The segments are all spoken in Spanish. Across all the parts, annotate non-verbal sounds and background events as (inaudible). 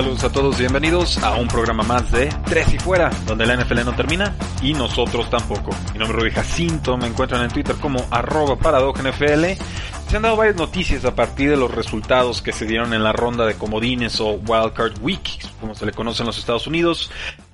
Saludos a todos, bienvenidos a un programa más de Tres y Fuera, donde la NFL no termina y nosotros tampoco. Mi nombre es Rudy Jacinto, me encuentran en Twitter como arroba NFL. Se han dado varias noticias a partir de los resultados que se dieron en la ronda de comodines o Wildcard Week, como se le conoce en los Estados Unidos.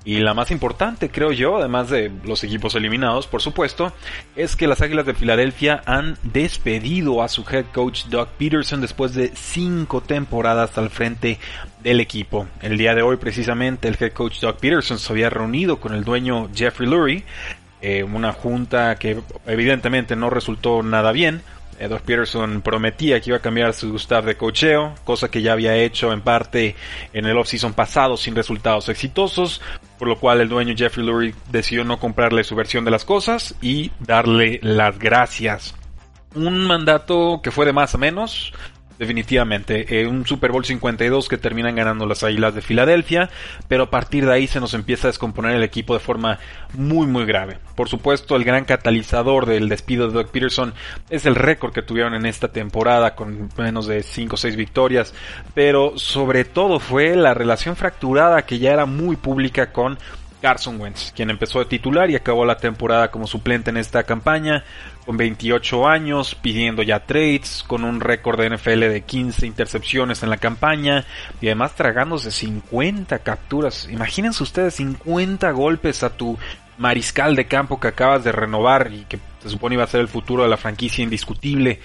Y la más importante, creo yo, además de los equipos eliminados, por supuesto, es que las Águilas de Filadelfia han despedido a su head coach Doug Peterson después de cinco temporadas al frente del equipo. El día de hoy, precisamente, el head coach Doug Peterson se había reunido con el dueño Jeffrey Lurie, eh, una junta que evidentemente no resultó nada bien. Doug Peterson prometía que iba a cambiar su staff de cocheo, cosa que ya había hecho en parte en el offseason pasado sin resultados exitosos, por lo cual el dueño Jeffrey Lurie decidió no comprarle su versión de las cosas y darle las gracias. Un mandato que fue de más a menos, Definitivamente, eh, un Super Bowl 52 que terminan ganando las Águilas de Filadelfia, pero a partir de ahí se nos empieza a descomponer el equipo de forma muy muy grave. Por supuesto, el gran catalizador del despido de Doug Peterson es el récord que tuvieron en esta temporada con menos de 5 o 6 victorias, pero sobre todo fue la relación fracturada que ya era muy pública con Carson Wentz, quien empezó de titular y acabó la temporada como suplente en esta campaña, con 28 años, pidiendo ya trades, con un récord de NFL de 15 intercepciones en la campaña y además tragándose 50 capturas. Imagínense ustedes 50 golpes a tu mariscal de campo que acabas de renovar y que se supone iba a ser el futuro de la franquicia indiscutible.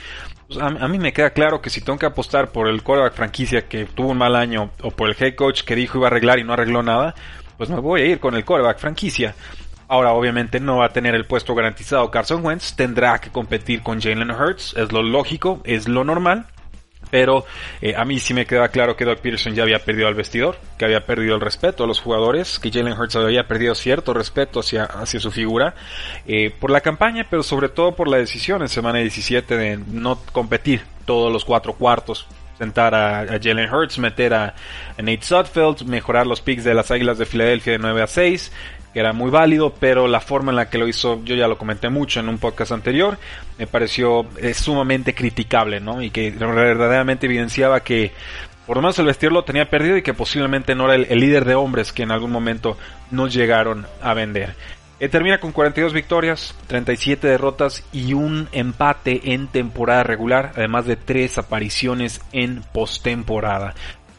Pues, a, a, mí me queda claro que si tengo que apostar por el quarterback franquicia que tuvo un mal año o por el head coach que dijo iba a arreglar y no arregló nada, pues me voy a ir con el quarterback franquicia. Ahora obviamente no va a tener el puesto garantizado Carson Wentz, tendrá que competir con Jalen Hurts, es lo lógico, es lo normal. Pero eh, a mí sí me queda claro que Doug Peterson ya había perdido al vestidor, que había perdido el respeto a los jugadores, que Jalen Hurts había perdido cierto respeto hacia, hacia su figura eh, por la campaña, pero sobre todo por la decisión en semana 17 de no competir todos los cuatro cuartos sentar a, Jalen Hurts, meter a, Nate Sudfeld, mejorar los picks de las Águilas de Filadelfia de 9 a 6, que era muy válido, pero la forma en la que lo hizo, yo ya lo comenté mucho en un podcast anterior, me pareció eh, sumamente criticable, ¿no? Y que verdaderamente evidenciaba que por lo menos el vestir lo tenía perdido y que posiblemente no era el, el líder de hombres que en algún momento nos llegaron a vender. Eh, termina con 42 victorias, 37 derrotas y un empate en temporada regular, además de tres apariciones en postemporada.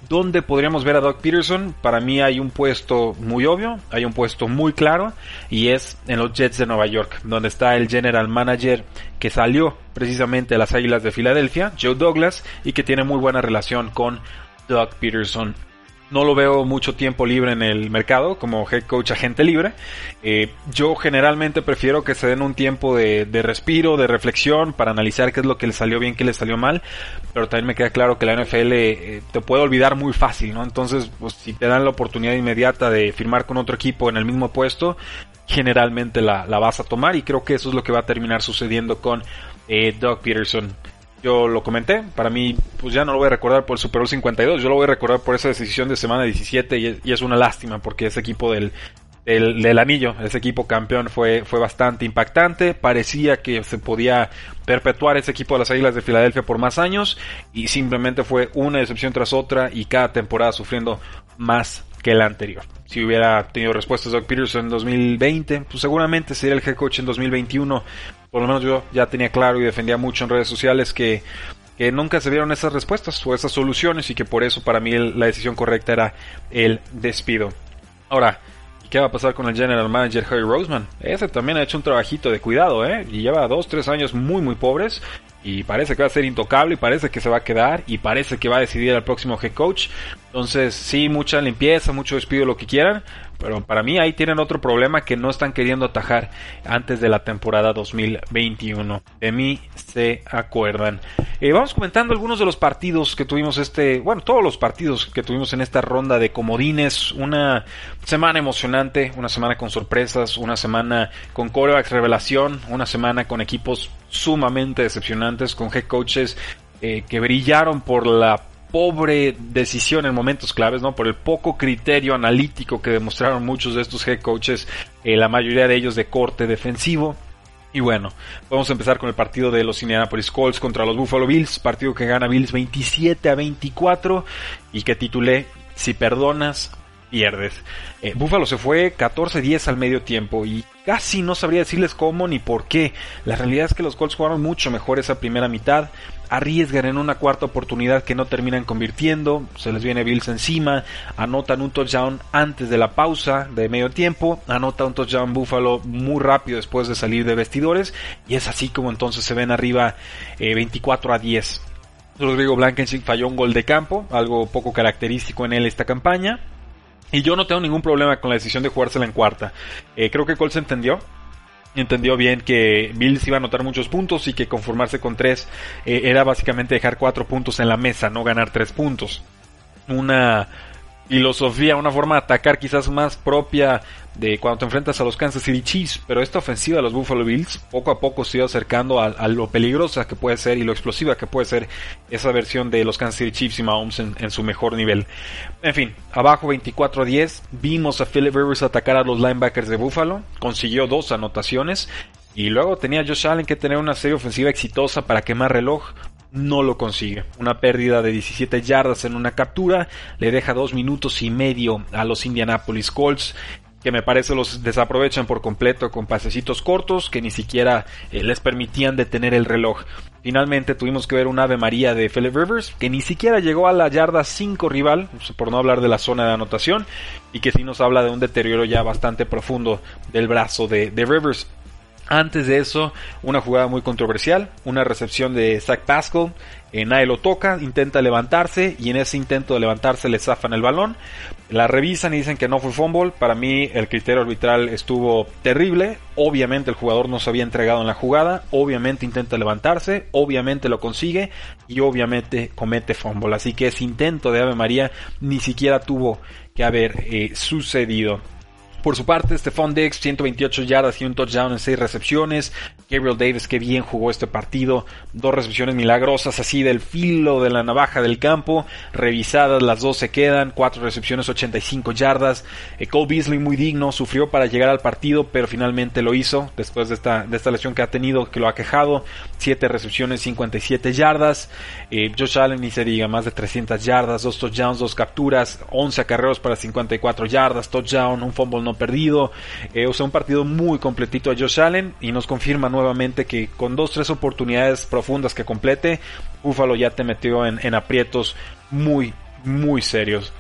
¿Dónde podríamos ver a Doug Peterson? Para mí hay un puesto muy obvio, hay un puesto muy claro y es en los Jets de Nueva York, donde está el general manager que salió precisamente de las Águilas de Filadelfia, Joe Douglas, y que tiene muy buena relación con Doug Peterson no lo veo mucho tiempo libre en el mercado como head coach agente libre. Eh, yo generalmente prefiero que se den un tiempo de, de, respiro, de reflexión para analizar qué es lo que le salió bien, qué le salió mal. Pero también me queda claro que la NFL eh, te puede olvidar muy fácil, ¿no? Entonces, pues si te dan la oportunidad inmediata de firmar con otro equipo en el mismo puesto, generalmente la, la vas a tomar y creo que eso es lo que va a terminar sucediendo con eh, Doug Peterson yo lo comenté, para mí pues ya no lo voy a recordar por el Super Bowl 52, yo lo voy a recordar por esa decisión de semana 17 y es, y es una lástima porque ese equipo del, del, del, anillo, ese equipo campeón fue, fue bastante impactante, parecía que se podía perpetuar ese equipo de las Águilas de Filadelfia por más años y simplemente fue una decepción tras otra y cada temporada sufriendo más que la anterior. Si hubiera tenido respuestas Doug Peterson en 2020, pues seguramente sería el head coach en 2021 por lo menos yo ya tenía claro y defendía mucho en redes sociales que, que nunca se dieron esas respuestas o esas soluciones y que por eso para mí la decisión correcta era el despido. Ahora, ¿qué va a pasar con el general manager Harry Roseman? Ese también ha hecho un trabajito de cuidado, ¿eh? Y lleva dos, tres años muy, muy pobres y parece que va a ser intocable y parece que se va a quedar y parece que va a decidir el próximo head coach. Entonces, sí, mucha limpieza, mucho despido, lo que quieran, pero para mí ahí tienen otro problema que no están queriendo atajar antes de la temporada 2021. De mí se acuerdan. Eh, vamos comentando algunos de los partidos que tuvimos este, bueno, todos los partidos que tuvimos en esta ronda de comodines. Una semana emocionante, una semana con sorpresas, una semana con corebacks revelación, una semana con equipos sumamente decepcionantes, con head coaches eh, que brillaron por la pobre decisión en momentos claves, ¿no? Por el poco criterio analítico que demostraron muchos de estos head coaches, eh, la mayoría de ellos de corte defensivo. Y bueno, vamos a empezar con el partido de los Indianapolis Colts contra los Buffalo Bills, partido que gana Bills 27 a 24 y que titulé Si perdonas, pierdes. Eh, Buffalo se fue 14-10 al medio tiempo y casi no sabría decirles cómo ni por qué. La realidad es que los Colts jugaron mucho mejor esa primera mitad, arriesgan en una cuarta oportunidad que no terminan convirtiendo, se les viene Bills encima, anotan un touchdown antes de la pausa de medio tiempo, anota un touchdown Buffalo muy rápido después de salir de vestidores y es así como entonces se ven arriba 24 eh, a 10. Rodrigo Blankenship falló un gol de campo, algo poco característico en él esta campaña. Y yo no tengo ningún problema con la decisión de jugársela en cuarta. Eh, creo que Colts entendió. Entendió bien que Bills iba a anotar muchos puntos y que conformarse con tres eh, era básicamente dejar cuatro puntos en la mesa, no ganar tres puntos. Una filosofía, una forma de atacar quizás más propia de cuando te enfrentas a los Kansas City Chiefs, pero esta ofensiva de los Buffalo Bills poco a poco se iba acercando a, lo peligrosa que puede ser y lo explosiva que puede ser esa versión de los Kansas City Chiefs y Mahomes en, su mejor nivel. En fin, abajo 24 a 10, vimos a Philip Rivers atacar a los linebackers de Buffalo, consiguió dos anotaciones y luego tenía Josh Allen que tener una serie ofensiva exitosa para quemar reloj, no lo consigue. Una pérdida de 17 yardas en una captura le deja dos minutos y medio a los Indianapolis Colts que me parece los desaprovechan por completo con pasecitos cortos que ni siquiera eh, les permitían detener el reloj. Finalmente tuvimos que ver un Ave María de Philip Rivers que ni siquiera llegó a la yarda 5 rival, por no hablar de la zona de anotación, y que sí nos habla de un deterioro ya bastante profundo del brazo de, de Rivers. Antes de eso, una jugada muy controversial, una recepción de Zach Pascal. Eh, nadie lo toca, intenta levantarse y en ese intento de levantarse le zafan el balón. La revisan y dicen que no fue fumble. Para mí el criterio arbitral estuvo terrible. Obviamente el jugador no se había entregado en la jugada. Obviamente intenta levantarse. Obviamente lo consigue. Y obviamente comete fumble. Así que ese intento de Ave María ni siquiera tuvo que haber eh, sucedido. Por su parte, Stephon Diggs, 128 yardas y un touchdown en 6 recepciones. Gabriel Davis, que bien jugó este partido. Dos recepciones milagrosas, así del filo de la navaja del campo. Revisadas, las dos se quedan. Cuatro recepciones, 85 yardas. Eh, Cole Beasley, muy digno, sufrió para llegar al partido, pero finalmente lo hizo. Después de esta, de esta lesión que ha tenido, que lo ha quejado. 7 recepciones, 57 yardas. Eh, Josh Allen, ni se diga, más de 300 yardas. Dos touchdowns, dos capturas. 11 acarreos para 54 yardas. Touchdown, un fumble no perdido. Eh, o sea, un partido muy completito a Josh Allen y nos confirma nuevamente que con dos, tres oportunidades profundas que complete, Buffalo ya te metió en, aprietos muy, muy serios.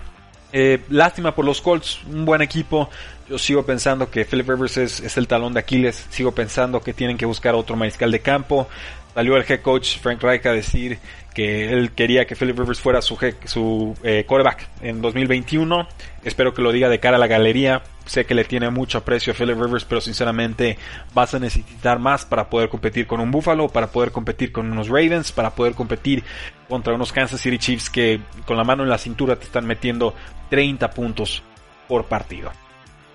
Eh, lástima por los Colts, un buen equipo. Yo sigo pensando que Philip Rivers es, es, el talón de Aquiles. Sigo pensando que tienen que buscar otro mariscal de campo. Salió el head coach Frank Reich a decir que él quería que Philip Rivers fuera su, su eh, quarterback en 2021. Espero que lo diga de cara a la galería. Sé que le tiene mucho aprecio a Philip Rivers, pero sinceramente vas a necesitar más para poder competir con un Buffalo, para poder competir con unos Ravens, para poder competir contra unos Kansas City Chiefs que con la mano en la cintura te están metiendo 30 puntos por partido.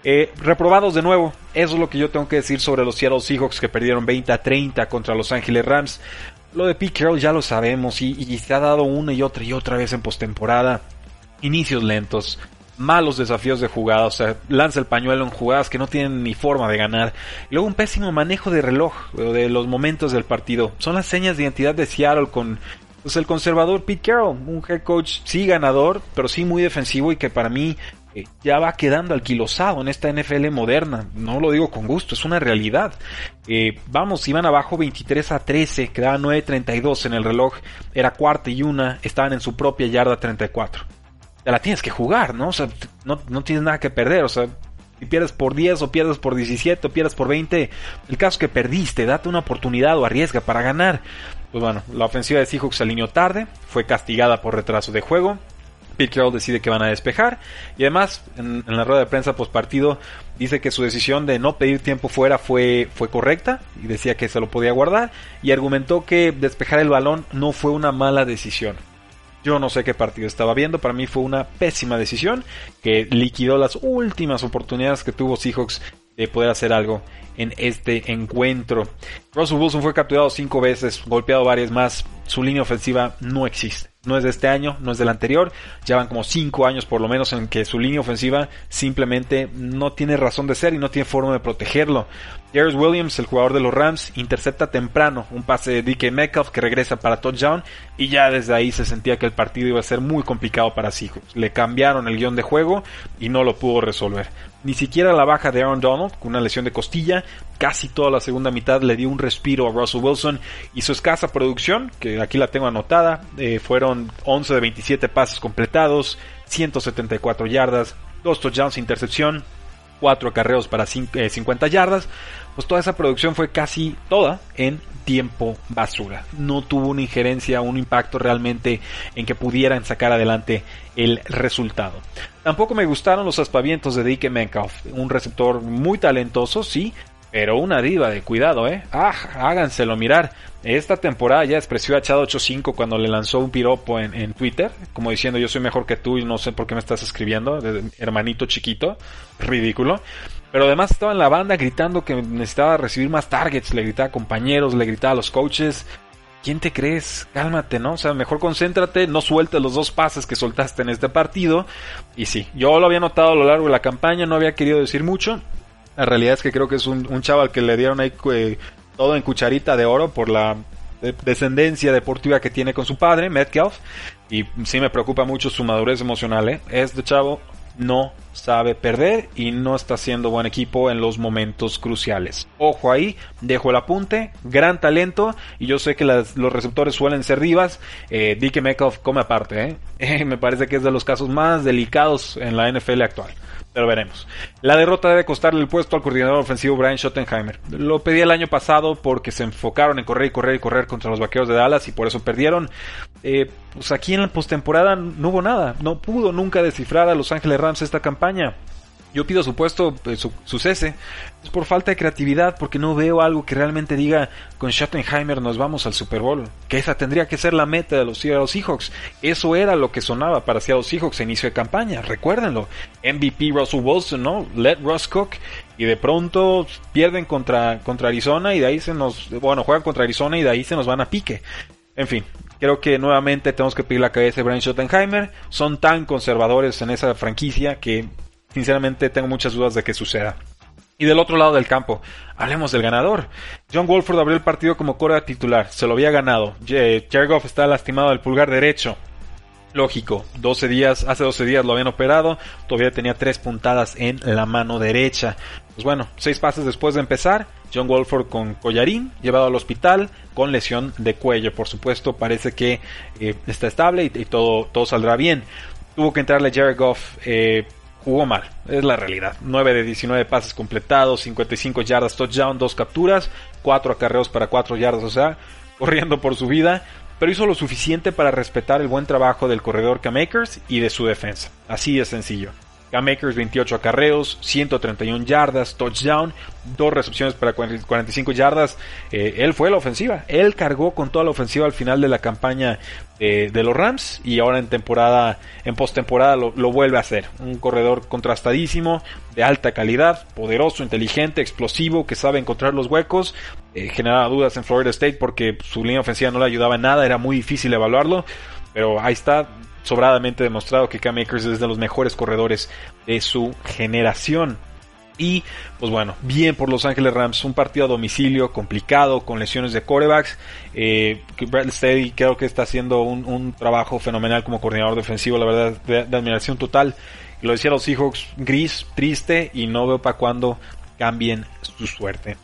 Eh, reprobados de nuevo, eso es lo que yo tengo que decir sobre los Seattle Seahawks que perdieron 20 a 30 contra Los Ángeles Rams. Lo de Pete Carroll ya lo sabemos y, se ha dado una y otra y otra vez en postemporada. Inicios lentos, malos desafíos de jugadas, o sea, lanza el pañuelo en jugadas que no tienen ni forma de ganar. Y luego un pésimo manejo de reloj, de los momentos del partido. Son las señas de identidad de Seattle con pues, el conservador Pete Carroll, un head coach sí ganador, pero sí muy defensivo y que para mí ya va quedando alquilosado en esta NFL moderna. No lo digo con gusto, es una realidad. Eh, vamos, iban abajo 23 a 13, quedaban 9.32 en el reloj, era cuarta y una, estaban en su propia yarda 34. Ya la tienes que jugar, ¿no? O sea, no, no tienes nada que perder, o sea, si pierdes por 10 o pierdes por 17 o pierdes por 20, el caso es que perdiste, date una oportunidad o arriesga para ganar. Pues bueno, la ofensiva de Seahawks se alineó tarde, fue castigada por retraso de juego, Pete Carroll decide que van a despejar y además en, la rueda de prensa post partido dice que su decisión de no pedir tiempo fuera fue, fue correcta y decía que se lo podía guardar y argumentó que despejar el balón no fue una mala decisión. Yo no sé qué partido estaba viendo, para mí fue una pésima decisión que liquidó las últimas oportunidades que tuvo Seahawks de poder hacer algo en este encuentro. Russell Wilson fue capturado cinco veces, golpeado varias más, su línea ofensiva no existe no es de este año, no es del anterior. Llevan como 5 años por lo menos en que su línea ofensiva simplemente no tiene razón de ser y no tiene forma de protegerlo. Darius Williams, el jugador de los Rams, intercepta temprano un pase de DK Metcalf que regresa para touchdown y ya desde ahí se sentía que el partido iba a ser muy complicado para Seahawks. Le cambiaron el guion de juego y no lo pudo resolver. Ni siquiera la baja de Aaron Donald, con una lesión de costilla, casi toda la segunda mitad le dio un respiro a Russell Wilson y su escasa producción, que aquí la tengo anotada, eh, fueron 11 de 27 pases completados, 174 yardas, 2 touchdowns, intercepción, 4 acarreos para 50 eh, yardas, pues toda esa producción fue casi toda en tiempo basura. No tuvo una injerencia, un impacto realmente en que pudieran sacar adelante el resultado. Tampoco me gustaron los aspavientos de Dike Metcalf, un receptor muy talentoso, sí, pero una diva de cuidado, ¿eh? Ah, háganselo mirar. Esta temporada ya expresó a Chad 85 cuando le lanzó un piropo en, Twitter, como diciendo yo soy mejor que tú y no sé por qué me estás escribiendo, hermanito chiquito, ridículo. Pero además estaba en la banda gritando que necesitaba recibir más targets, le gritaba a compañeros, le gritaba a los coaches. ¿Quién te crees? Cálmate, ¿no? O sea, mejor concéntrate, no sueltes los dos pases que soltaste en este partido. Y sí, yo lo había notado a lo largo de la campaña, no había querido decir mucho, la realidad es que creo que es un, chaval que le dieron ahí eh, todo en cucharita de oro por la descendencia deportiva que tiene con su padre, Metcalf. Y sí me preocupa mucho su madurez emocional. ¿eh? Este chavo no sabe perder y no está haciendo buen equipo en los momentos cruciales. Ojo ahí, dejo el apunte, gran talento y yo sé que los receptores suelen ser divas. Eh, Metcalf come aparte, ¿eh? (laughs) me parece que es de los casos más delicados en la NFL actual pero veremos. La derrota debe costarle el puesto al coordinador ofensivo Brian Schottenheimer. Lo pedí el año pasado porque se enfocaron en correr y correr y correr contra los vaqueros de Dallas y por eso perdieron. Eh, pues aquí en la postemporada no hubo nada. No pudo nunca descifrar a Los Ángeles Rams esta campaña. Yo pido supuesto pues, su, cese. Es por falta de creatividad, porque no veo algo que realmente diga con Schottenheimer nos vamos al Super Bowl. Que esa tendría que ser la meta de los Seattle Seahawks. Eso era lo que sonaba para Seattle Seahawks a inicio de campaña. Recuérdenlo. MVP Russell Wilson, ¿no? Let Russ cook. Y de pronto pierden contra, contra Arizona y de ahí se nos... Bueno, juegan contra Arizona y de ahí se nos van a pique. En fin, Creo que nuevamente tenemos que pedir la cabeza de Brian Schottenheimer. Son tan conservadores en esa franquicia que sinceramente tengo muchas dudas de que suceda. Y del otro lado del campo, hablemos del ganador. John Wolford abrió el partido como cora titular, se lo había ganado. Jared Goff está lastimado del pulgar derecho. Lógico, 12 días, hace 12 días lo habían operado, todavía tenía tres puntadas en la mano derecha. Pues bueno, seis pases después de empezar, John Wolford con collarín, llevado al hospital con lesión de cuello. Por supuesto, parece que eh, está estable y, todo, todo saldrá bien. Tuvo que entrarle Jared Goff eh, jugó mal, es la realidad. 9 de 19 pases completados, 55 yardas, touchdown, 2 capturas, 4 acarreos para 4 yardas, o sea, (laughs) corriendo por su vida, pero hizo lo suficiente para respetar el buen trabajo del corredor K-Makers y de su defensa. Así de sencillo. K-Makers 28 acarreos, 131 yardas, touchdown, dos recepciones para 45 yardas. Eh, él fue la ofensiva. Él cargó con toda la ofensiva al final de la campaña de, los Rams y ahora en temporada, en postemporada lo, lo vuelve a hacer. Un corredor contrastadísimo, de alta calidad, poderoso, inteligente, explosivo, que sabe encontrar los huecos. Eh, generaba dudas en Florida State porque su línea ofensiva no le ayudaba en nada, era muy difícil evaluarlo. Pero ahí está, sobradamente demostrado que Cam Akers es de los mejores corredores de su generación. Y pues bueno, bien por Los Ángeles Rams, un partido a domicilio complicado con lesiones de corebacks. Eh, Brad Steady creo que está haciendo un, trabajo fenomenal como coordinador defensivo, la verdad, de, admiración total. Lo decía los Seahawks, gris, triste y no veo para cuándo cambien su suerte.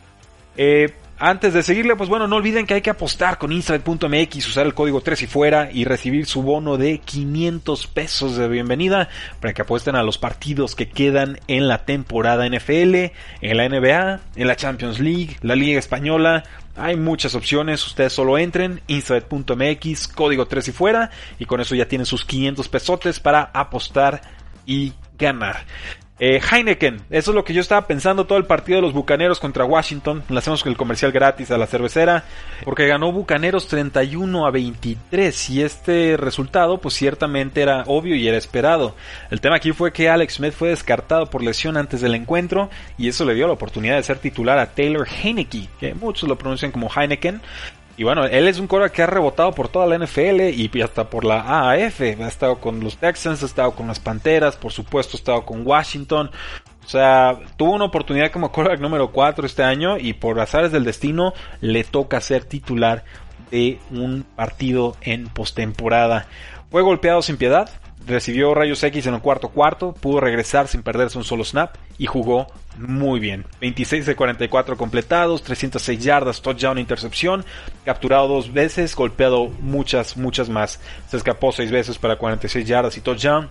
Eh, Antes de seguirle, pues bueno, no olviden que hay que apostar con Inside.mx, usar el código 3 y fuera y recibir su bono de 500 pesos de bienvenida para que apuesten a los partidos que quedan en la temporada NFL, en la NBA, en la Champions League, la Liga Española. Hay muchas opciones, ustedes solo entren, inside.mx, código 3 y fuera, y con eso ya tienen sus 500 pesotes para apostar y ganar. Eh, Heineken, eso es lo que yo estaba pensando todo el partido de los Bucaneros contra Washington. Le hacemos el comercial gratis a la cervecera, porque ganó Bucaneros 31 a 23 y este resultado pues ciertamente era obvio y era esperado. El tema aquí fue que Alex Smith fue descartado por lesión antes del encuentro y eso le dio la oportunidad de ser titular a Taylor Heineke, que muchos lo pronuncian como Heineken, y bueno, él es un core que ha rebotado por toda la NFL y hasta por la AAF. Ha estado con los Texans, ha estado con las Panteras, por supuesto ha estado con Washington. O sea, tuvo una oportunidad como quarterback número 4 este año y por azares del destino le toca ser titular de un partido en postemporada. Fue golpeado sin piedad, recibió rayos X en el cuarto cuarto, pudo regresar sin perderse un solo snap y jugó muy bien. 26 de 44 completados, 306 yardas, touchdown, intercepción, capturado dos veces, golpeado muchas, muchas más. Se escapó seis veces para 46 yardas y touchdown.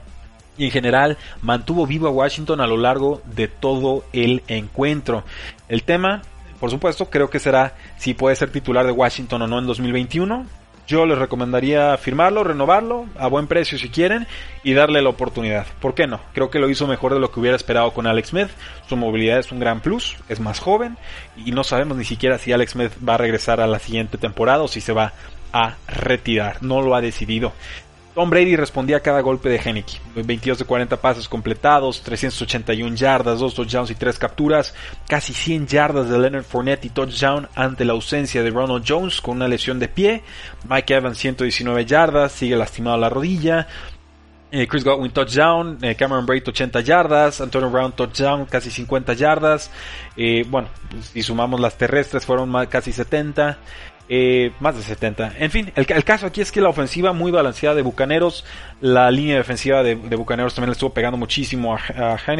Y en general mantuvo vivo a Washington a lo largo de todo el encuentro. El tema, por supuesto, creo que será si puede ser titular de Washington o no en 2021 yo les recomendaría firmarlo, renovarlo a buen precio si quieren y darle la oportunidad. ¿Por qué no? Creo que lo hizo mejor de lo que hubiera esperado con Alex Smith. Su movilidad es un gran plus, es más joven y no sabemos ni siquiera si Alex Smith va a regresar a la siguiente temporada o si se va a retirar. No lo ha decidido. Tom Brady respondía a cada golpe de Henneke. 22 de 40 pases completados, 381 yardas, 2 touchdowns y 3 capturas, casi 100 yardas de Leonard Fournette y touchdown ante la ausencia de Ronald Jones con una lesión de pie. Mike Evans 119 yardas, sigue lastimado la rodilla. Eh, Chris Godwin touchdown, eh, Cameron Braid 80 yardas, Antonio Brown touchdown casi 50 yardas. Eh, bueno, si sumamos las terrestres fueron casi 70. Eh, más de 70. En fin, el, caso aquí es que la ofensiva muy balanceada de Bucaneros, la línea defensiva de, Bucaneros también le estuvo pegando muchísimo a, a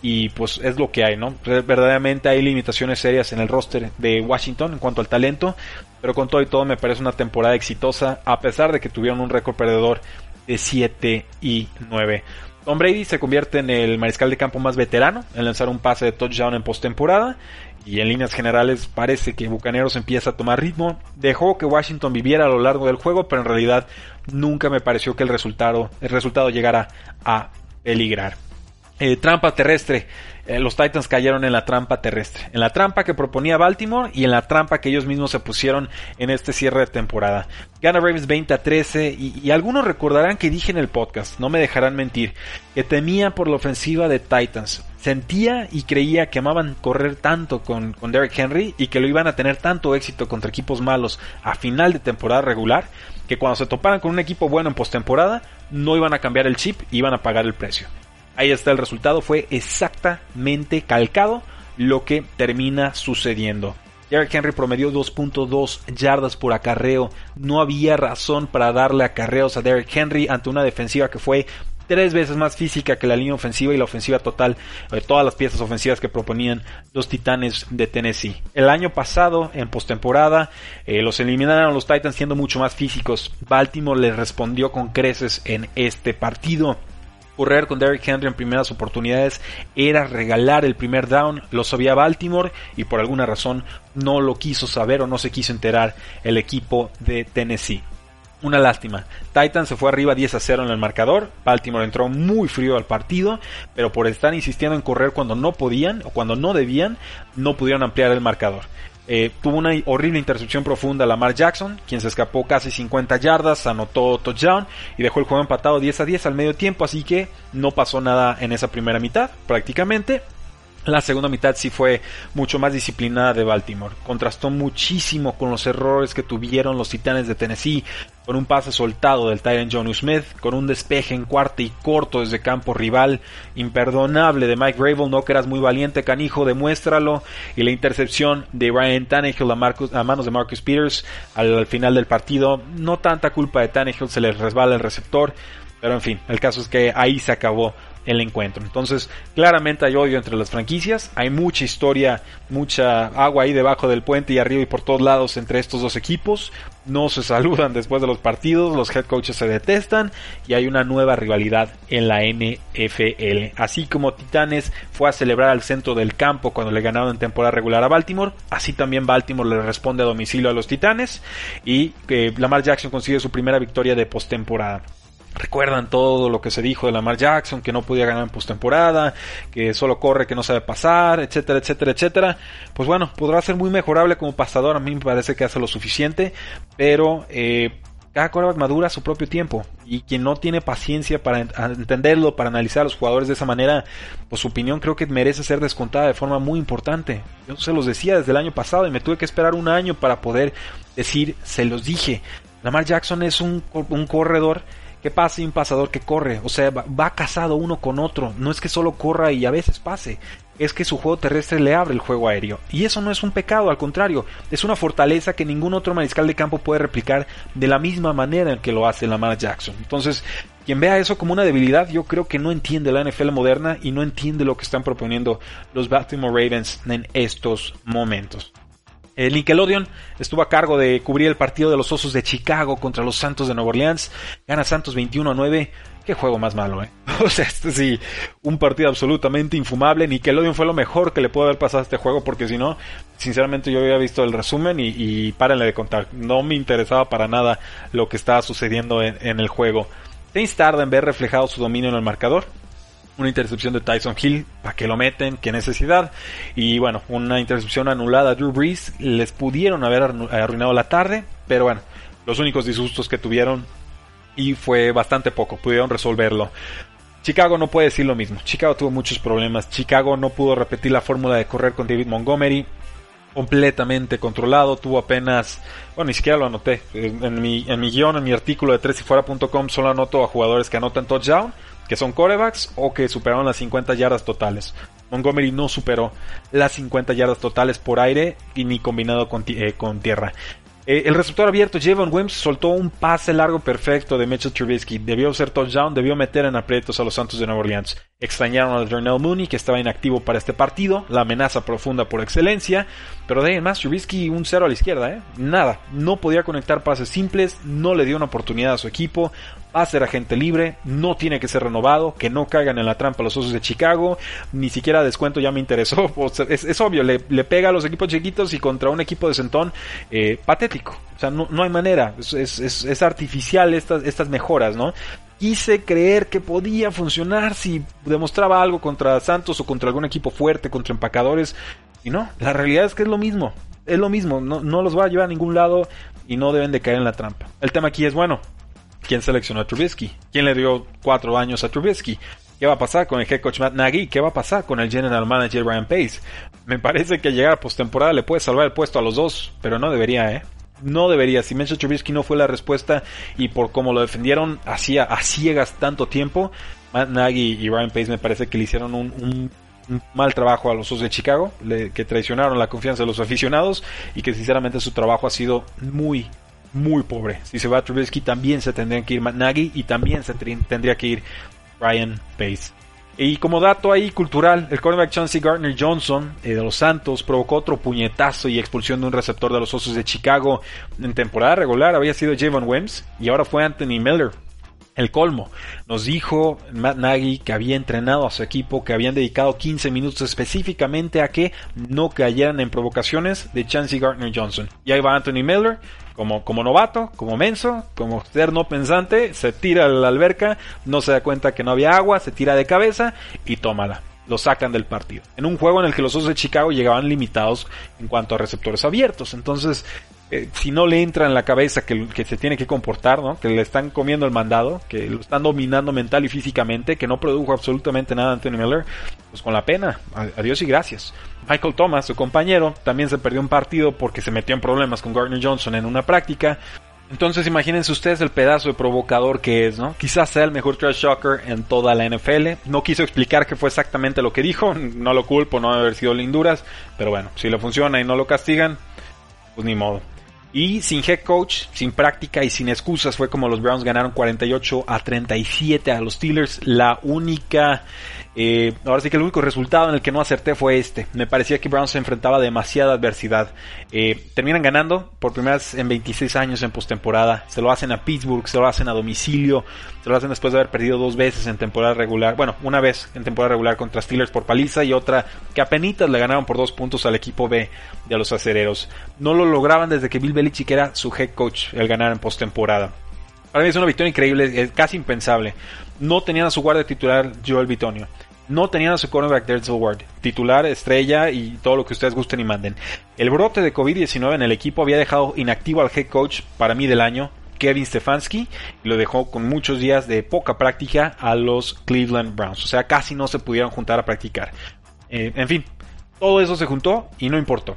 y pues es lo que hay, ¿no? Verdaderamente hay limitaciones serias en el roster de Washington en cuanto al talento, pero con todo y todo me parece una temporada exitosa a pesar de que tuvieron un récord perdedor de 7 y 9. Tom Brady se convierte en el mariscal de campo más veterano en lanzar un pase de touchdown en postemporada y en líneas generales parece que Bucaneros empieza a tomar ritmo. Dejó que Washington viviera a lo largo del juego, pero en realidad nunca me pareció que el resultado, el resultado llegara a peligrar. Eh, trampa terrestre. Eh, los Titans cayeron en la trampa terrestre, en la trampa que proponía Baltimore y en la trampa que ellos mismos se pusieron en este cierre de temporada. Gana Ravens 20 a 13 y, algunos recordarán que dije en el podcast, no me dejarán mentir, que temía por la ofensiva de Titans. Sentía y creía que amaban correr tanto con, con Derrick Henry y que lo iban a tener tanto éxito contra equipos malos a final de temporada regular que cuando se toparan con un equipo bueno en postemporada no iban a cambiar el chip, iban a pagar el precio. Ahí está el resultado, fue exactamente calcado lo que termina sucediendo. Derrick Henry promedió 2.2 yardas por acarreo. No había razón para darle acarreos a Derrick Henry ante una defensiva que fue tres veces más física que la línea ofensiva y la ofensiva total de todas las piezas ofensivas que proponían los Titanes de Tennessee. El año pasado, en postemporada, eh, los eliminaron los Titans siendo mucho más físicos. Baltimore les respondió con creces en este partido correr con Derrick Henry en primeras oportunidades era regalar el primer down, lo sabía Baltimore y por alguna razón no lo quiso saber o no se quiso enterar el equipo de Tennessee. Una lástima. Titan se fue arriba 10 a 0 en el marcador. Baltimore entró muy frío al partido, pero por estar insistiendo en correr cuando no podían o cuando no debían, no pudieron ampliar el marcador. Eh, tuvo una horrible intercepción profunda Lamar Jackson, quien se escapó casi 50 yardas, anotó touchdown y dejó el juego empatado 10 a 10 al medio tiempo, así que no pasó nada en esa primera mitad prácticamente. La segunda mitad sí fue mucho más disciplinada de Baltimore. Contrastó muchísimo con los errores que tuvieron los Titanes de Tennessee, con un pase soltado del Tyrant John Smith, con un despeje en cuarta y corto desde campo rival, imperdonable de Mike Gravel, no que eras muy valiente, canijo, demuéstralo, y la intercepción de Ryan Tannehill a, a manos de Marcus Peters al, al, final del partido, no tanta culpa de Tannehill, se le resbala el receptor, pero en fin, el caso es que ahí se acabó el encuentro. Entonces, claramente hay odio entre las franquicias, hay mucha historia, mucha agua ahí debajo del puente y arriba y por todos lados entre estos dos equipos. No se (laughs) saludan después de los partidos, los head coaches se detestan y hay una nueva rivalidad en la NFL. Así como Titanes fue a celebrar al centro del campo cuando le ganaron en temporada regular a Baltimore, así también Baltimore le responde a domicilio a los Titanes y eh, Lamar Jackson consigue su primera victoria de postemporada. Recuerdan todo lo que se dijo de Lamar Jackson, que no podía ganar en postemporada, que solo corre, que no sabe pasar, etcétera, etcétera, etcétera. Pues bueno, podrá ser muy mejorable como pasador, a mí me parece que hace lo suficiente, pero eh, cada quarterback madura a su propio tiempo y quien no tiene paciencia para entenderlo, para analizar a los jugadores de esa manera, pues su opinión creo que merece ser descontada de forma muy importante. Yo se los decía desde el año pasado y me tuve que esperar un año para poder decir, se los dije. Lamar Jackson es un, un corredor que pase un pasador que corre, o sea, va, casado uno con otro, no es que solo corra y a veces pase, es que su juego terrestre le abre el juego aéreo. Y eso no es un pecado, al contrario, es una fortaleza que ningún otro mariscal de campo puede replicar de la misma manera en que lo hace Lamar Jackson. Entonces, quien vea eso como una debilidad, yo creo que no entiende la NFL moderna y no entiende lo que están proponiendo los Baltimore Ravens en estos momentos. El Nickelodeon estuvo a cargo de cubrir el partido de los Osos de Chicago contra los Santos de Nueva Orleans. Gana Santos 21 a 9. Qué juego más malo, ¿eh? (laughs) O sea, este sí, un partido absolutamente infumable. Nickelodeon fue lo mejor que le pudo haber pasado a este juego porque si no, sinceramente yo había visto el resumen y, párenle de contar. No me interesaba para nada lo que estaba sucediendo en, en el juego. Saints tarda en ver reflejado su dominio en el marcador una intercepción de Tyson Hill, ¿para que lo meten? ¿Qué necesidad? Y bueno, una intercepción anulada a Drew Brees, les pudieron haber arruinado la tarde, pero bueno, los únicos disgustos que tuvieron y fue bastante poco, pudieron resolverlo. Chicago no puede decir lo mismo, Chicago tuvo muchos problemas, Chicago no pudo repetir la fórmula de correr con David Montgomery, completamente controlado, tuvo apenas, bueno, ni siquiera lo anoté, en mi, en mi guion, en mi artículo de tresifuera.com solo anoto a jugadores que anotan touchdown, que son corebacks o que superaron las 50 yardas totales. Montgomery no superó las 50 yardas totales por aire y ni combinado con, eh, con tierra. Eh, el receptor abierto, Javon Wims, soltó un pase largo perfecto de Mitchell Trubisky. Debió ser touchdown, debió meter en aprietos a los Santos de Nueva Orleans. Extrañaron a Darnell Mooney, que estaba inactivo para este partido, la amenaza profunda por excelencia. Pero de ahí en más, Trubisky un cero a la izquierda, ¿eh? Nada, no podía conectar pases simples, no le dio una oportunidad a su equipo va a ser agente libre, no tiene que ser renovado, que no caigan en la trampa los osos de Chicago, ni siquiera descuento ya me interesó, (laughs) es, obvio, le, pega a los equipos chiquitos y contra un equipo de centón eh, patético, o sea, no, hay manera, es, artificial estas, estas mejoras, ¿no? Quise creer que podía funcionar si demostraba algo contra Santos o contra algún equipo fuerte, contra empacadores, y no, la realidad es que es lo mismo, es lo mismo, no, no los va a llevar a ningún lado y no deben de caer en la trampa. El tema aquí es, bueno, ¿Quién seleccionó a Trubisky? ¿Quién le dio cuatro años a Trubisky? ¿Qué va a pasar con el head coach Matt Nagy? ¿Qué va a pasar con el general manager Ryan Pace? Me parece que llegar a postemporada le puede salvar el puesto a los dos, pero no debería, ¿eh? No debería. Si Mitchell Trubisky no fue la respuesta y por cómo lo defendieron hacía a ciegas tanto tiempo, Matt Nagy y Ryan Pace me parece que le hicieron un, mal trabajo a los Osos de Chicago, que traicionaron la confianza de los aficionados y que sinceramente su trabajo ha sido muy, muy pobre. Si se va a Trubisky también se tendría que ir Nagy y también se tendría que ir Ryan Pace. Y como dato ahí cultural, el cornerback Chauncey Gardner Johnson eh, de los Santos provocó otro puñetazo y expulsión de un receptor de los Osos de Chicago en temporada regular. Había sido Javon Wims y ahora fue Anthony Miller. El colmo. Nos dijo Matt Nagy que había entrenado a su equipo, que habían dedicado 15 minutos específicamente a que no cayeran en provocaciones de Chauncey Gardner Johnson. Y ahí va Anthony Miller, como, como novato, como menso, como ser no pensante, se tira a la alberca, no se da cuenta que no había agua, se tira de cabeza y tómala. Lo sacan del partido. En un juego en el que los Osos de Chicago llegaban limitados en cuanto a receptores abiertos. Entonces, eh, si no le entra en la cabeza que, se tiene que comportar, ¿no? que le están comiendo el mandado, que lo están dominando mental y físicamente, que no produjo absolutamente nada Anthony Miller, pues con la pena, adiós y gracias. Michael Thomas, su compañero, también se perdió un partido porque se metió en problemas con Gardner Johnson en una práctica. Entonces imagínense ustedes el pedazo de provocador que es, ¿no? Quizás sea el mejor trash shocker en toda la NFL. No quiso explicar qué fue exactamente lo que dijo, no lo culpo, no haber sido linduras, pero bueno, si le funciona y no lo castigan, pues ni modo. Y sin head coach, sin práctica y sin excusas fue como los Browns ganaron 48 a 37 a los Steelers. La única eh, ahora sí que el único resultado en el que no acerté fue este. Me parecía que Browns se enfrentaba a demasiada adversidad. Eh, terminan ganando por primera vez en 26 años en postemporada. Se lo hacen a Pittsburgh, se lo hacen a domicilio, se lo hacen después de haber perdido dos veces en temporada regular. Bueno, una vez en temporada regular contra Steelers por paliza y otra que apenas le ganaron por dos puntos al equipo B de los acereros. No lo lograban desde que Bill Belichick era su head coach el ganar en postemporada. Para mí es una victoria increíble, casi impensable. No tenían a su guardia titular Joel Bitonio. No tenían a su cornerback Denzel Ward, titular, estrella y todo lo que ustedes gusten y manden. El brote de COVID-19 en el equipo había dejado inactivo al head coach para mí del año, Kevin Stefanski, y lo dejó con muchos días de poca práctica a los Cleveland Browns. O sea, casi no se pudieron juntar a practicar. Eh, en fin, todo eso se juntó y no importó.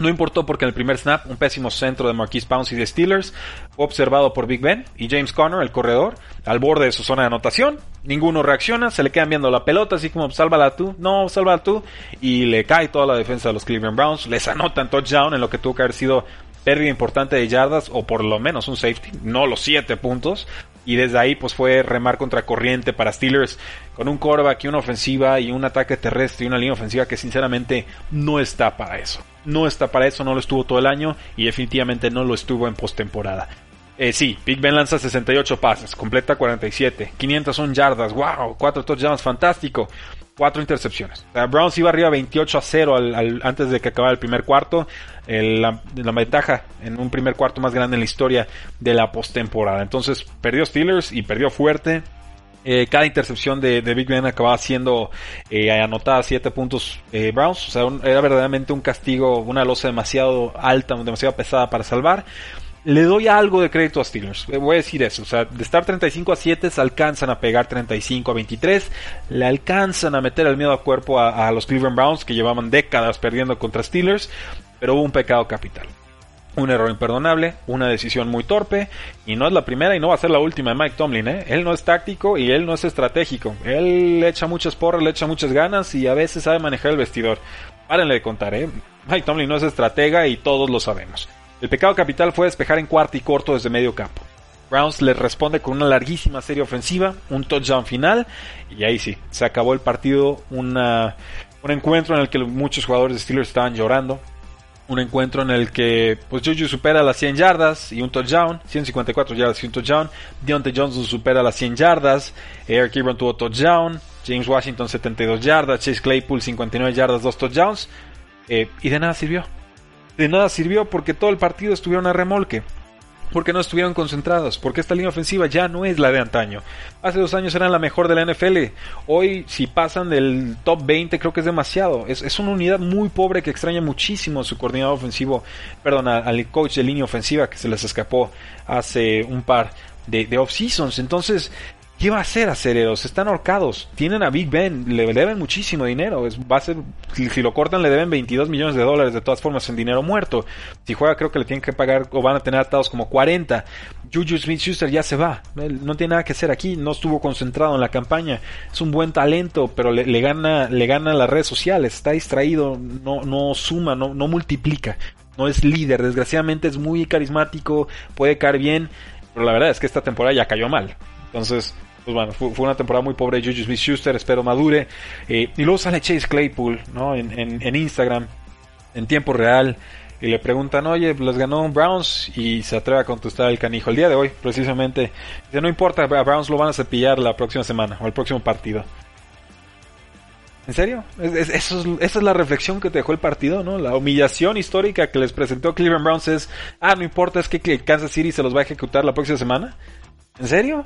No importó porque en el primer snap, un pésimo centro de Marquise Pouncey de Steelers fue observado por Big Ben y James Conner, el corredor, al borde de su zona de anotación. Ninguno reacciona, se le quedan viendo la pelota, así como sálvala tú, no, sálvala tú. Y le cae toda la defensa de los Cleveland Browns. Les anotan touchdown en lo que tuvo que haber sido pérdida importante de yardas o por lo menos un safety, no los siete puntos. Y desde ahí pues fue remar contra corriente para Steelers con un quarterback y una ofensiva y un ataque terrestre y una línea ofensiva que sinceramente no está para eso. No está para eso, no lo estuvo todo el año y definitivamente no lo estuvo en postemporada. Eh, sí, Big Ben lanza 68 pases, completa 47, 501 yardas, wow, 4 touchdowns, fantástico. 4 intercepciones. Browns iba arriba 28 a 0 antes de que acabara el primer cuarto. la, ventaja en un primer cuarto más grande en la historia de la postemporada. Entonces perdió Steelers y perdió fuerte. Eh, cada intercepción de, Big Ben acababa siendo eh, anotada 7 puntos eh, Browns. O sea, era verdaderamente un castigo, una losa demasiado alta, demasiado pesada para salvar le doy algo de crédito a Steelers. Voy a decir eso. O sea, de estar 35 a 7 se alcanzan a pegar 35 a 23. Le alcanzan a meter el miedo a cuerpo a, los Cleveland Browns que llevaban décadas perdiendo contra Steelers. Pero hubo un pecado capital. Un error imperdonable, una decisión muy torpe, y no es la primera y no va a ser la última de Mike Tomlin. ¿eh? Él no es táctico y él no es estratégico. Él le echa muchas porras, le echa muchas ganas y a veces sabe manejar el vestidor. Párenle de contar, ¿eh? Mike Tomlin no es estratega y todos lo sabemos. El pecado capital fue despejar en cuarto y corto desde medio campo. Browns le responde con una larguísima serie ofensiva, un touchdown final, y ahí sí, se acabó el partido, un encuentro en el que muchos jugadores de Steelers estaban llorando, un encuentro en el que pues Juju supera las 100 yardas y un touchdown, 154 yardas y un touchdown, Deontay Johnson supera las 100 yardas, Eric Ebron tuvo touchdown, James Washington 72 yardas, Chase Claypool 59 yardas, dos touchdowns, eh, y de nada sirvió de nada sirvió porque todo el partido estuvieron a remolque. Porque no estuvieron concentrados, porque esta línea ofensiva ya no es la de antaño. Hace dos años eran la mejor de la NFL. Hoy, si pasan del top 20, creo que es demasiado. Es, una unidad muy pobre que extraña muchísimo a su coordinador ofensivo, perdón, al coach de línea ofensiva que se les escapó hace un par de, de off-seasons. Entonces, ¿Qué va a hacer Acereros? Están ahorcados. Tienen a Big Ben, le deben muchísimo dinero. Va a ser, si, lo cortan le deben 22 millones de dólares de todas formas en dinero muerto. Si juega creo que le tienen que pagar o van a tener atados como 40. Juju Smith-Schuster ya se va. no tiene nada que hacer aquí. No estuvo concentrado en la campaña. Es un buen talento, pero le, gana, le gana las redes sociales. Está distraído, no, no suma, no, no multiplica. No es líder. Desgraciadamente es muy carismático, puede caer bien. Pero la verdad es que esta temporada ya cayó mal. Entonces, pues bueno, fue, una temporada muy pobre de Juju Smith Schuster, espero madure. Eh, y luego sale Chase Claypool, ¿no? En, Instagram, en tiempo real, y le preguntan, oye, les ganó Browns, y se atreve a contestar el canijo. El día de hoy, precisamente, dice, no importa, a Browns lo van a cepillar la próxima semana, o el próximo partido. ¿En serio? eso esa es la reflexión que te dejó el partido, ¿no? La humillación histórica que les presentó Cleveland Browns es, ah, no importa, es que Kansas City se los va a ejecutar la próxima semana. ¿En serio?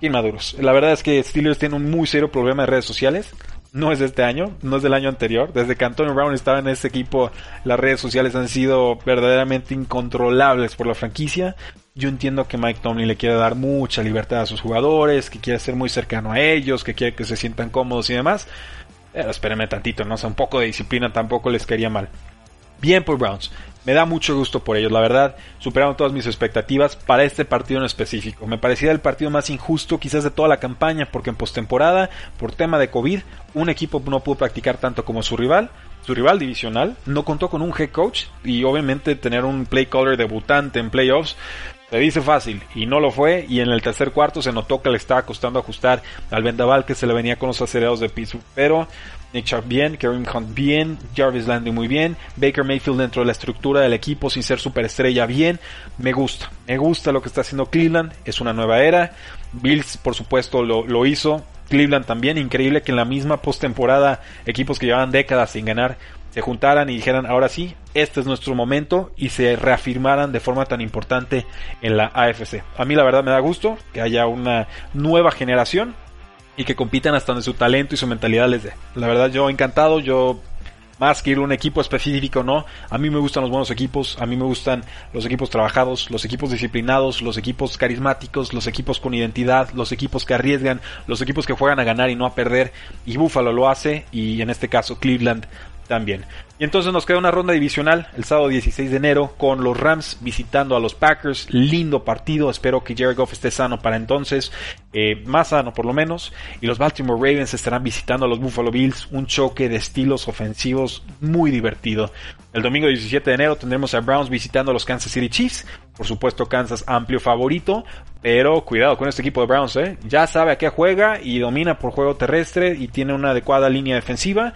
Inmaduros. La verdad es que Steelers tiene un muy serio problema de redes sociales. No es de este año, no es del año anterior. Desde que Antonio Brown estaba en ese equipo, las redes sociales han sido verdaderamente incontrolables por la franquicia. Yo entiendo que Mike Tomlin le quiere dar mucha libertad a sus jugadores, que quiere ser muy cercano a ellos, que quiere que se sientan cómodos y demás. Pero espérenme tantito, ¿no? Sea, un poco de disciplina tampoco les quería mal. Bien por Browns. Me da mucho gusto por ellos, la verdad, superaron todas mis expectativas para este partido en específico. Me parecía el partido más injusto quizás de toda la campaña, porque en postemporada, por tema de COVID, un equipo no pudo practicar tanto como su rival, su rival divisional, no contó con un head coach y obviamente tener un play caller debutante en playoffs se dice fácil y no lo fue y en el tercer cuarto se notó que le estaba costando ajustar al vendaval que se le venía con los acelerados de piso. Pero Nick Chubb bien, Kareem Hunt bien, Jarvis Landry muy bien, Baker Mayfield dentro de la estructura del equipo sin ser superestrella bien. Me gusta, me gusta lo que está haciendo Cleveland, es una nueva era. Bills por supuesto lo, lo hizo, Cleveland también, increíble que en la misma postemporada equipos que llevaban décadas sin ganar se juntaran y dijeran ahora sí, este es nuestro momento y se reafirmaran de forma tan importante en la AFC. A mí la verdad me da gusto que haya una nueva generación y que compitan hasta donde su talento y su mentalidad les dé. La verdad yo encantado, yo más que ir a un equipo específico, no. A mí me gustan los buenos equipos, a mí me gustan los equipos trabajados, los equipos disciplinados, los equipos carismáticos, los equipos con identidad, los equipos que arriesgan, los equipos que juegan a ganar y no a perder. Y Buffalo lo hace y en este caso Cleveland también. Y entonces nos queda una ronda divisional el sábado 16 de enero con los Rams visitando a los Packers. Lindo partido. Espero que Jared Goff esté sano para entonces. Eh, más sano por lo menos. Y los Baltimore Ravens estarán visitando a los Buffalo Bills. Un choque de estilos ofensivos muy divertido. El domingo 17 de enero tendremos a Browns visitando a los Kansas City Chiefs. Por supuesto, Kansas amplio favorito. Pero cuidado con este equipo de Browns. ¿eh? Ya sabe a qué juega y domina por juego terrestre y tiene una adecuada línea defensiva.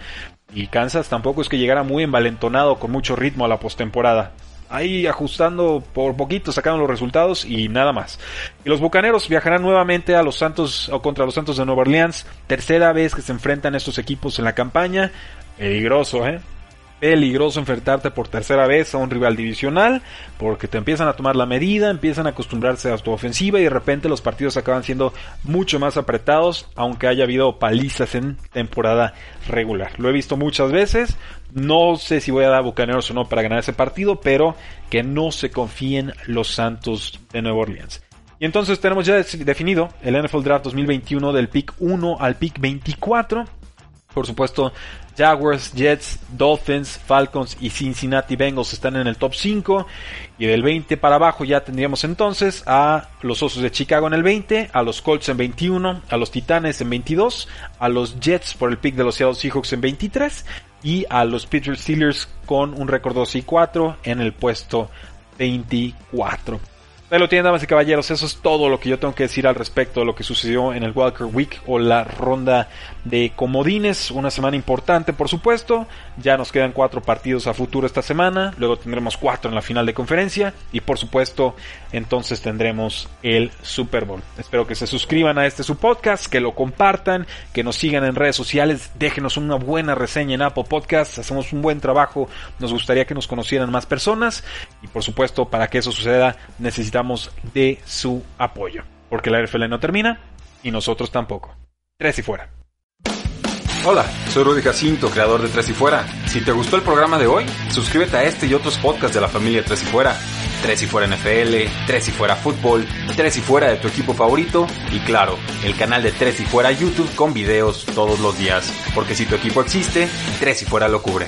Y Kansas tampoco es que llegara muy envalentonado con mucho ritmo a la postemporada. Ahí ajustando por poquito, sacando los resultados y nada más. Y los Bucaneros viajarán nuevamente a los Santos o contra los Santos de Nueva Orleans. Tercera vez que se enfrentan estos equipos en la campaña. Peligroso, ¿eh? Peligroso enfrentarte por tercera vez a un rival divisional, porque te empiezan a tomar la medida, empiezan a acostumbrarse a tu ofensiva y de repente los partidos acaban siendo mucho más apretados, aunque haya habido palizas en temporada regular. Lo he visto muchas veces, no sé si voy a dar Bucaneros o no para ganar ese partido, pero que no se confíen los Santos de Nueva Orleans. Y entonces tenemos ya definido el NFL Draft 2021 del pick 1 al pick 24. Por supuesto, Jaguars, Jets, Dolphins, Falcons y Cincinnati Bengals están en el top 5. Y del 20 para abajo ya tendríamos entonces a los Osos de Chicago en el 20, a los Colts en 21, a los Titanes en 22, a los Jets por el pick de los Seattle Seahawks en 23 y a los Pittsburgh Steelers con un récord 2 y 4 en el puesto 24. Ahí lo tienen, damas y caballeros. Eso es todo lo que yo tengo que decir al respecto de lo que sucedió en el Walker Week o la ronda de comodines. Una semana importante, por supuesto. Ya nos quedan cuatro partidos a futuro esta semana. Luego tendremos cuatro en la final de conferencia. Y por supuesto, entonces tendremos el Super Bowl. Espero que se suscriban a este su podcast, que lo compartan, que nos sigan en redes sociales. Déjenos una buena reseña en Apple Podcasts. Hacemos un buen trabajo. Nos gustaría que nos conocieran más personas. Y por supuesto, para que eso suceda, necesitamos de su apoyo. Porque la NFL no termina y nosotros tampoco. Tres y fuera. Hola, soy Rudy Jacinto, creador de Tres y Fuera. Si te gustó el programa de hoy, suscríbete a este y otros podcasts de la familia Tres y Fuera. Tres y Fuera NFL, Tres y Fuera Fútbol, Tres y Fuera de tu equipo favorito y claro, el canal de Tres y Fuera YouTube con videos todos los días. Porque si tu equipo existe, Tres y Fuera lo cubre.